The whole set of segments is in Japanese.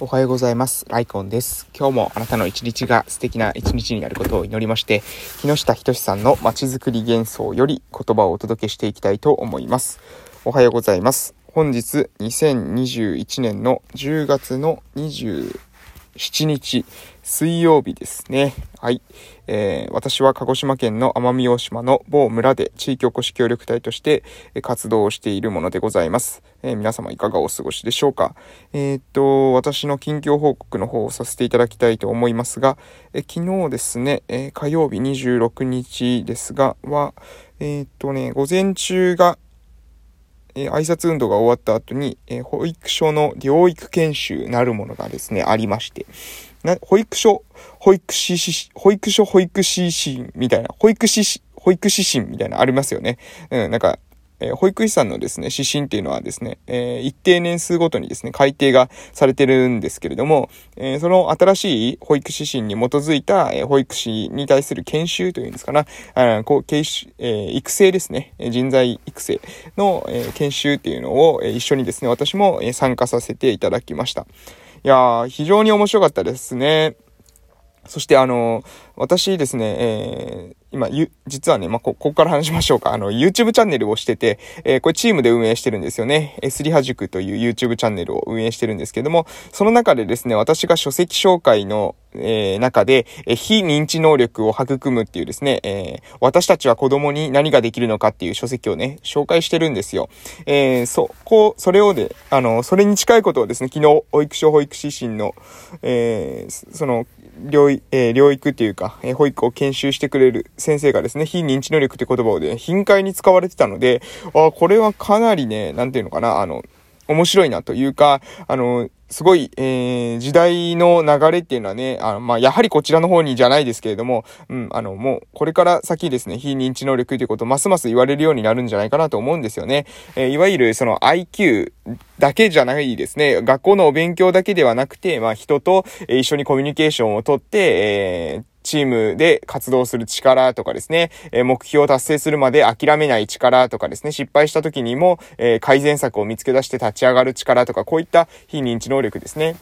おはようございます。ライコンです。今日もあなたの一日が素敵な一日になることを祈りまして、木下仁さんの街づくり幻想より言葉をお届けしていきたいと思います。おはようございます。本日2021年の10月の20 7日、水曜日ですね。はい。えー、私は鹿児島県の奄美大島の某村で地域おこし協力隊として活動をしているものでございます。えー、皆様いかがお過ごしでしょうか？えー、っと、私の近況報告の方をさせていただきたいと思いますが、え昨日ですね、え火曜日26日ですが、は、えっとね、午前中がえー、挨拶運動が終わった後に、えー、保育所の療育研修なるものがですね、ありまして、な、保育所、保育士、保育所保育士みたいな、保育士、保育士診みたいなありますよね。うん、なんか、えー、保育士さんのですね、指針っていうのはですね、えー、一定年数ごとにですね、改定がされてるんですけれども、えー、その新しい保育指針に基づいた、え保育士に対する研修というんですかな、あこう、研修、え育成ですね、人材育成の、え研修っていうのを、え一緒にですね、私も、参加させていただきました。いやー、非常に面白かったですね。そしてあの、私ですね、えー、今、ゆ、実はね、まあ、こ、ここから話しましょうか。あの、YouTube チャンネルをしてて、えー、これチームで運営してるんですよね。えスリハ塾という YouTube チャンネルを運営してるんですけども、その中でですね、私が書籍紹介の、えー、中で、え非認知能力を育むっていうですね、え、私たちは子供に何ができるのかっていう書籍をね、紹介してるんですよ。えー、そこう、それをで、あの、それに近いことをですね、昨日、保育所保育指針の、えー、その、療育、えー、療育っていうか、えー、保育を研修してくれる先生がですね、非認知能力って言葉をね、頻回に使われてたので、あこれはかなりね、なんていうのかな、あの、面白いなというか、あの、すごい、えー、時代の流れっていうのはね、あの、まあ、やはりこちらの方にじゃないですけれども、うん、あの、もう、これから先ですね、非認知能力ということをますます言われるようになるんじゃないかなと思うんですよね。えー、いわゆる、その IQ だけじゃないですね。学校のお勉強だけではなくて、まあ、人と一緒にコミュニケーションをとって、えー、チームで活動する力とかですね、え目標を達成するまで諦めない力とかですね、失敗した時にも、え改善策を見つけ出して立ち上がる力とか、こういった非認知能力ですね。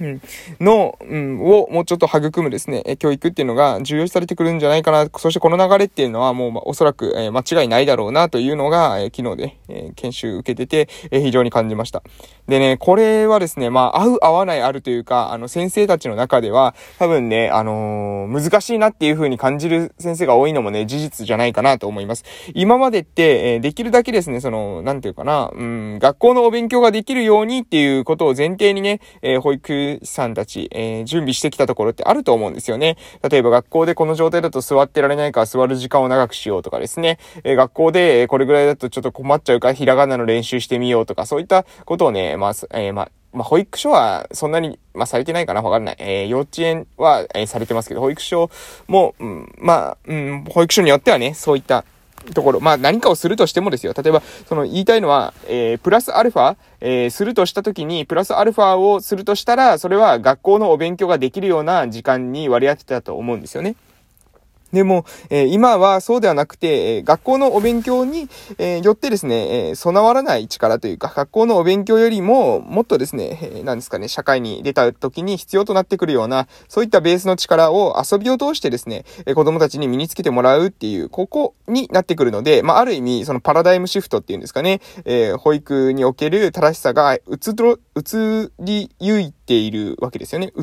うん、の、うん、をもうちょっと育むですね、教育っていうのが重要視されてくるんじゃないかな。そしてこの流れっていうのはもう、ま、おそらく、えー、間違いないだろうなというのが、えー、昨日で、えー、研修受けてて、え、非常に感じました。でね、これはですね、まあ、合う合わないあるというか、あの、先生たちの中では、多分ね、あの、難しいなっていう風に感じる先生が多いのもね、事実じゃないかなと思います。今までって、え、できるだけですね、その、なんていうかな、うん、学校のお勉強ができるようにっていうことを前提にね、え、保育さんたち、えー、準備してきたところってあると思うんですよね。例えば学校でこの状態だと座ってられないから座る時間を長くしようとかですね、えー、学校でこれぐらいだとちょっと困っちゃうからひらがなの練習してみようとか、そういったことをね、まあ、えー、まあ、まあ、保育所はそんなに、まあ、されてないかなわかんない。えー、幼稚園は、えー、されてますけど、保育所も、うん、まあ、うん、保育所によってはね、そういったところ、まあ何かをするとしてもですよ。例えば、その言いたいのは、えー、プラスアルファ、えー、するとしたときに、プラスアルファをするとしたら、それは学校のお勉強ができるような時間に割り当てたと思うんですよね。でも、えー、今はそうではなくて、えー、学校のお勉強に、えー、よってですね、え備わらない力というか、学校のお勉強よりも、もっとですね、えー、ですかね、社会に出た時に必要となってくるような、そういったベースの力を遊びを通してですね、え子供たちに身につけてもらうっていう、ここになってくるので、まあ、ある意味、そのパラダイムシフトっていうんですかね、え保育における正しさが、移りゆいているわけですよね。移、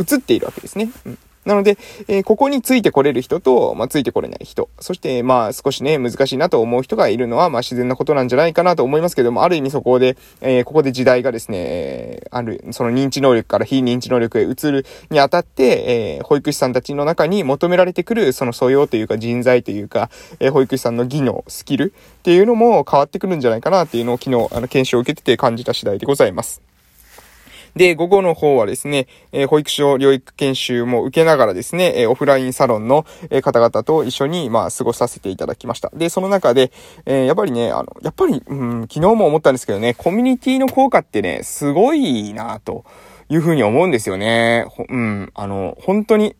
移っているわけですね。うんなので、えー、ここについてこれる人と、まあ、ついてこれない人。そして、まあ、少しね、難しいなと思う人がいるのは、まあ、自然なことなんじゃないかなと思いますけども、ある意味そこで、えー、ここで時代がですね、え、ある、その認知能力から非認知能力へ移るにあたって、えー、保育士さんたちの中に求められてくる、その素養というか人材というか、えー、保育士さんの技能、スキルっていうのも変わってくるんじゃないかなっていうのを昨日、あの、研修を受けてて感じた次第でございます。で、午後の方はですね、え、保育所療育研修も受けながらですね、え、オフラインサロンの方々と一緒に、まあ、過ごさせていただきました。で、その中で、え、やっぱりね、あの、やっぱり、うん、昨日も思ったんですけどね、コミュニティの効果ってね、すごいなというふうに思うんですよね。うん、あの、本当に、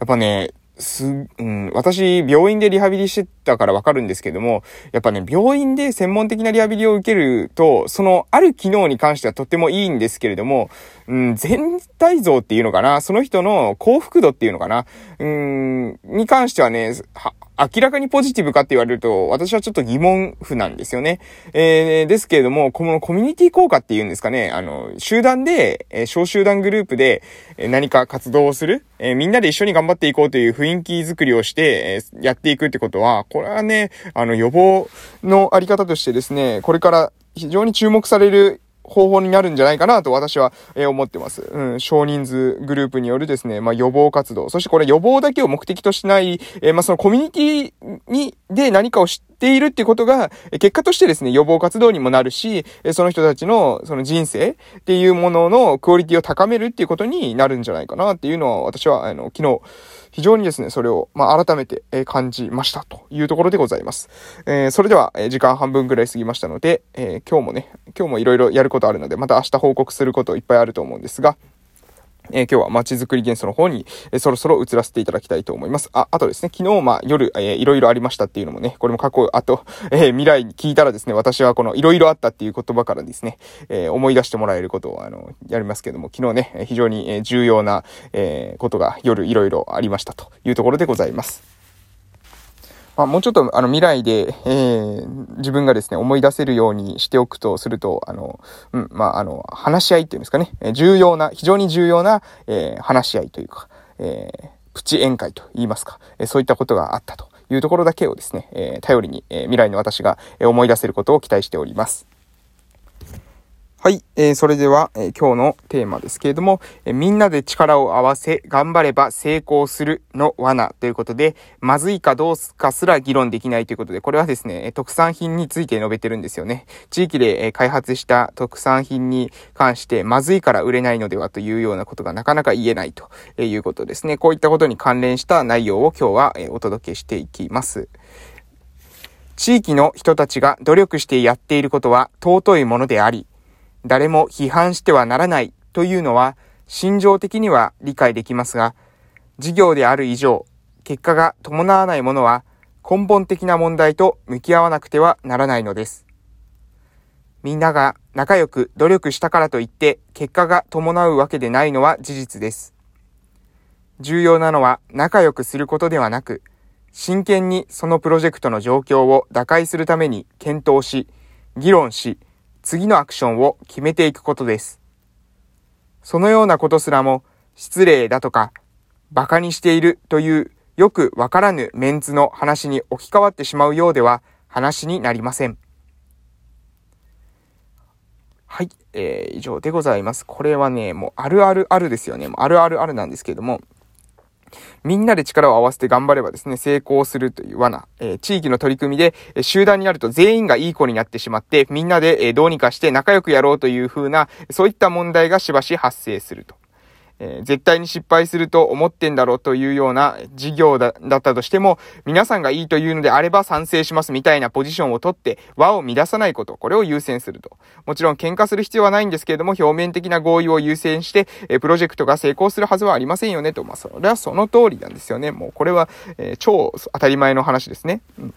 やっぱね、す、うん、私、病院でリハビリしてたからわかるんですけども、やっぱね、病院で専門的なリハビリを受けると、その、ある機能に関してはとってもいいんですけれども、うん、全体像っていうのかな、その人の幸福度っていうのかな、うん、に関してはね、明らかにポジティブかって言われると、私はちょっと疑問符なんですよね。えー、ですけれども、このコミュニティ効果っていうんですかね、あの、集団で、えー、小集団グループで、えー、何か活動をする、えー、みんなで一緒に頑張っていこうという雰囲気づくりをして、えー、やっていくってことは、これはね、あの、予防のあり方としてですね、これから非常に注目される方法になるんじゃないかなと私は、え思ってます。うん、少人数グループによるですね、まあ、予防活動。そしてこれ予防だけを目的としない、えー、まあ、そのコミュニティに、で何かを知っているっていうことが、結果としてですね、予防活動にもなるし、その人たちのその人生っていうもののクオリティを高めるっていうことになるんじゃないかなっていうのは私は、あの、昨日、非常にですね、それを、まあ、改めて、感じましたというところでございます。えー、それでは、時間半分くらい過ぎましたので、えー、今日もね、今日もいろいろやることあるので、また明日報告することいっぱいあると思うんですが、えー、今日は街づくり元素の方に、えー、そろそろ移らせていただきたいと思います。あ、あとですね、昨日、まあ、夜、えー、いろいろありましたっていうのもね、これも過去、あと、えー、未来に聞いたらですね、私はこのいろいろあったっていう言葉からですね、え、思い出してもらえることを、あの、やりますけども、昨日ね、非常に、え重要な、え、ことが夜いろいろありましたというところでございます。まあ、もうちょっとあの未来で、えー、自分がですね、思い出せるようにしておくとすると、あの、うん、まあ、あの、話し合いっていうんですかね、重要な、非常に重要な、えー、話し合いというか、えー、プチ宴会と言いますか、えそういったことがあったというところだけをですね、え頼りに、え未来の私が思い出せることを期待しております。はい。えー、それでは、えー、今日のテーマですけれども、えー、みんなで力を合わせ、頑張れば成功するの罠ということで、まずいかどうかすら議論できないということで、これはですね、特産品について述べてるんですよね。地域で、え開発した特産品に関して、まずいから売れないのではというようなことがなかなか言えないということですね。こういったことに関連した内容を今日は、えお届けしていきます。地域の人たちが努力してやっていることは尊いものであり、誰も批判してはならないというのは心情的には理解できますが、事業である以上、結果が伴わないものは根本的な問題と向き合わなくてはならないのです。みんなが仲良く努力したからといって結果が伴うわけでないのは事実です。重要なのは仲良くすることではなく、真剣にそのプロジェクトの状況を打開するために検討し、議論し、次のアクションを決めていくことです。そのようなことすらも失礼だとか、馬鹿にしているというよくわからぬメンツの話に置き換わってしまうようでは話になりません。はい、えー、以上でございます。これはね、もうあるあるあるですよね。もうあるあるあるなんですけれども、みんなで力を合わせて頑張ればですね、成功するという罠、えー、地域の取り組みで、え、集団になると全員がいい子になってしまって、みんなで、え、どうにかして仲良くやろうという風な、そういった問題がしばし発生すると。えー、絶対に失敗すると思ってんだろうというような事業だったとしても、皆さんがいいというのであれば賛成しますみたいなポジションをとって和を乱さないこと、これを優先すると。もちろん喧嘩する必要はないんですけれども、表面的な合意を優先して、えー、プロジェクトが成功するはずはありませんよねと。まあ、それはその通りなんですよね。もうこれは、えー、超当たり前の話ですね。うん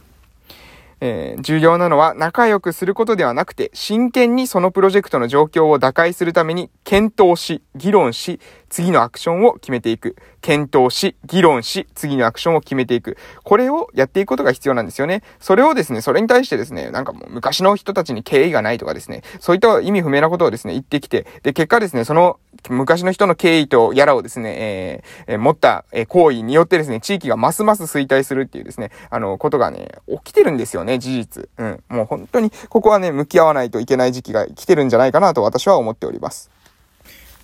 えー、重要なのは仲良くすることではなくて、真剣にそのプロジェクトの状況を打開するために検討し、議論し、次のアクションを決めていく。検討し、議論し、次のアクションを決めていく。これをやっていくことが必要なんですよね。それをですね、それに対してですね、なんかもう昔の人たちに敬意がないとかですね、そういった意味不明なことをですね、言ってきて、で、結果ですね、その昔の人の敬意とやらをですね、えー、え、持った、え行為によってですね、地域がますます衰退するっていうですね、あの、ことがね、起きてるんですよね、事実。うん。もう本当に、ここはね、向き合わないといけない時期が来てるんじゃないかなと私は思っております。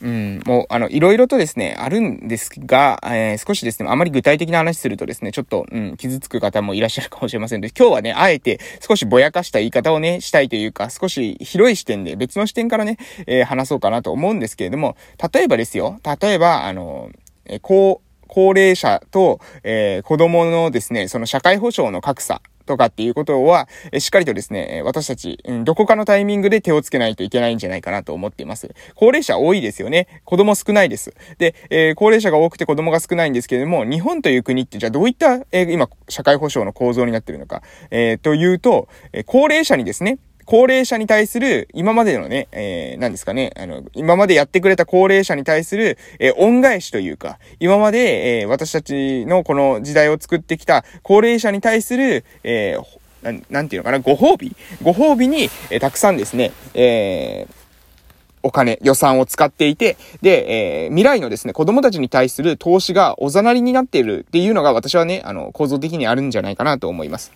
うん、もう、あの、いろいろとですね、あるんですが、えー、少しですね、あまり具体的な話するとですね、ちょっと、うん、傷つく方もいらっしゃるかもしれません。ので、今日はね、あえて少しぼやかした言い方をね、したいというか、少し広い視点で、別の視点からね、えー、話そうかなと思うんですけれども、例えばですよ、例えば、あの、えー、こう、高齢者と、えー、子供のですね、その社会保障の格差とかっていうことは、しっかりとですね、私たち、うん、どこかのタイミングで手をつけないといけないんじゃないかなと思っています。高齢者多いですよね。子供少ないです。で、えー、高齢者が多くて子供が少ないんですけれども、日本という国ってじゃあどういった、えー、今、社会保障の構造になってるのか、えー、というと、え高齢者にですね、高齢者に対する、今までのね、えー、何ですかね、あの、今までやってくれた高齢者に対する、えー、恩返しというか、今まで、えー、私たちのこの時代を作ってきた高齢者に対する、えー、ななんていうのかな、ご褒美ご褒美に、えー、たくさんですね、えー、お金、予算を使っていて、で、えー、未来のですね、子供たちに対する投資がおざなりになっているっていうのが私はね、あの、構造的にあるんじゃないかなと思います。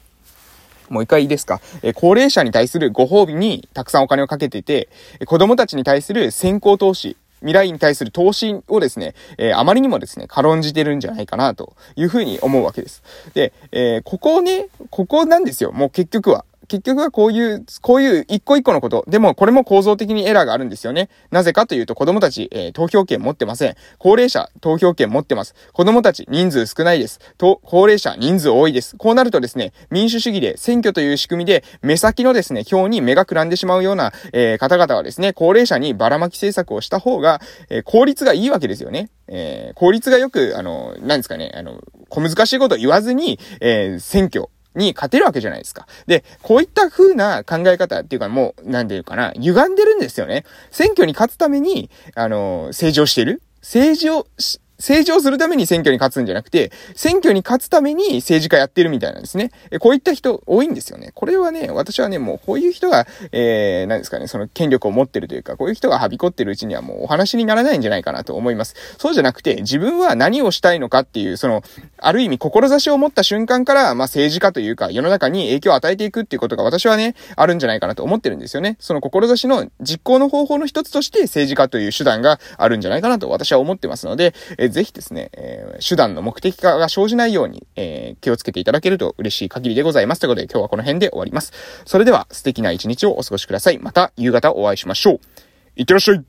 もう一回いいですか？え高齢者に対するご褒美にたくさんお金をかけてて、子供たちに対する先行投資、未来に対する投資をですね、えー、あまりにもですね、軽んじてるんじゃないかな、というふうに思うわけです。で、えー、ここね、ここなんですよ。もう結局は。結局はこういう、こういう一個一個のこと。でも、これも構造的にエラーがあるんですよね。なぜかというと、子供たち、えー、投票権持ってません。高齢者、投票権持ってます。子供たち、人数少ないです。と、高齢者、人数多いです。こうなるとですね、民主主義で選挙という仕組みで、目先のですね、票に目がくらんでしまうような、えー、方々はですね、高齢者にばらまき政策をした方が、えー、効率がいいわけですよね。え、効率がよく、あの、何ですかね、あの、小難しいこと言わずに、えー、選挙、に勝てるわけじゃないですか。で、こういった風な考え方っていうかもう、なんていうかな、歪んでるんですよね。選挙に勝つために、あの、政治をしてる政治をし成長するために選挙に勝つんじゃなくて、選挙に勝つために政治家やってるみたいなんですね。えこういった人多いんですよね。これはね、私はね、もうこういう人が、えー、何ですかね、その権力を持ってるというか、こういう人がはびこってるうちにはもうお話にならないんじゃないかなと思います。そうじゃなくて、自分は何をしたいのかっていう、その、ある意味志を持った瞬間から、まあ政治家というか、世の中に影響を与えていくっていうことが私はね、あるんじゃないかなと思ってるんですよね。その志の実行の方法の一つとして政治家という手段があるんじゃないかなと私は思ってますので、えー、ぜひですね、えー、手段の目的化が生じないように、え、気をつけていただけると嬉しい限りでございます。ということで今日はこの辺で終わります。それでは素敵な一日をお過ごしください。また夕方お会いしましょう。いってらっしゃい